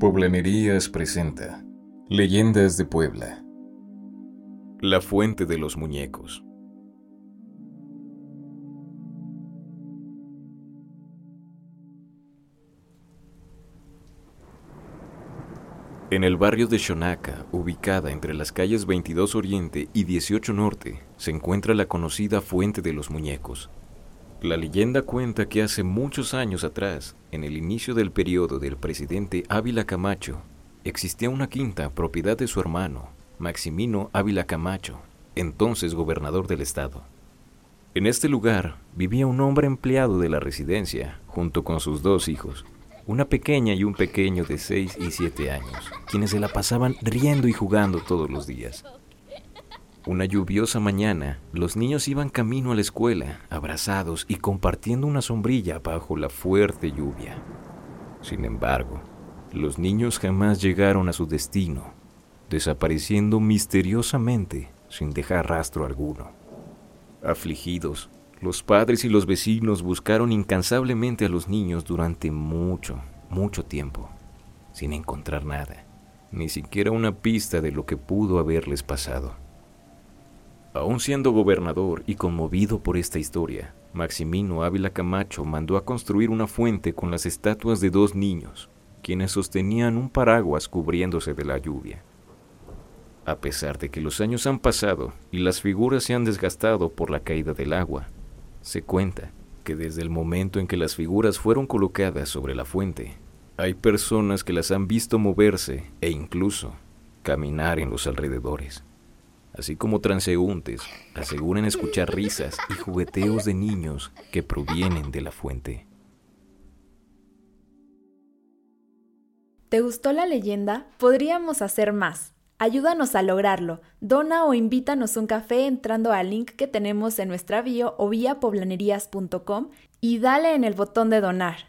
Poblanerías presenta Leyendas de Puebla. La Fuente de los Muñecos. En el barrio de Xonaca, ubicada entre las calles 22 Oriente y 18 Norte, se encuentra la conocida Fuente de los Muñecos. La leyenda cuenta que hace muchos años atrás, en el inicio del periodo del presidente Ávila Camacho, existía una quinta propiedad de su hermano, Maximino Ávila Camacho, entonces gobernador del estado. En este lugar vivía un hombre empleado de la residencia, junto con sus dos hijos, una pequeña y un pequeño de 6 y 7 años, quienes se la pasaban riendo y jugando todos los días. Una lluviosa mañana, los niños iban camino a la escuela, abrazados y compartiendo una sombrilla bajo la fuerte lluvia. Sin embargo, los niños jamás llegaron a su destino, desapareciendo misteriosamente sin dejar rastro alguno. Afligidos, los padres y los vecinos buscaron incansablemente a los niños durante mucho, mucho tiempo, sin encontrar nada, ni siquiera una pista de lo que pudo haberles pasado. Aún siendo gobernador y conmovido por esta historia, Maximino Ávila Camacho mandó a construir una fuente con las estatuas de dos niños, quienes sostenían un paraguas cubriéndose de la lluvia. A pesar de que los años han pasado y las figuras se han desgastado por la caída del agua, se cuenta que desde el momento en que las figuras fueron colocadas sobre la fuente, hay personas que las han visto moverse e incluso caminar en los alrededores, así como transeúntes aseguran escuchar risas y jugueteos de niños que provienen de la fuente. ¿Te gustó la leyenda? Podríamos hacer más. Ayúdanos a lograrlo. Dona o invítanos un café entrando al link que tenemos en nuestra bio o vía poblanerías.com y dale en el botón de donar.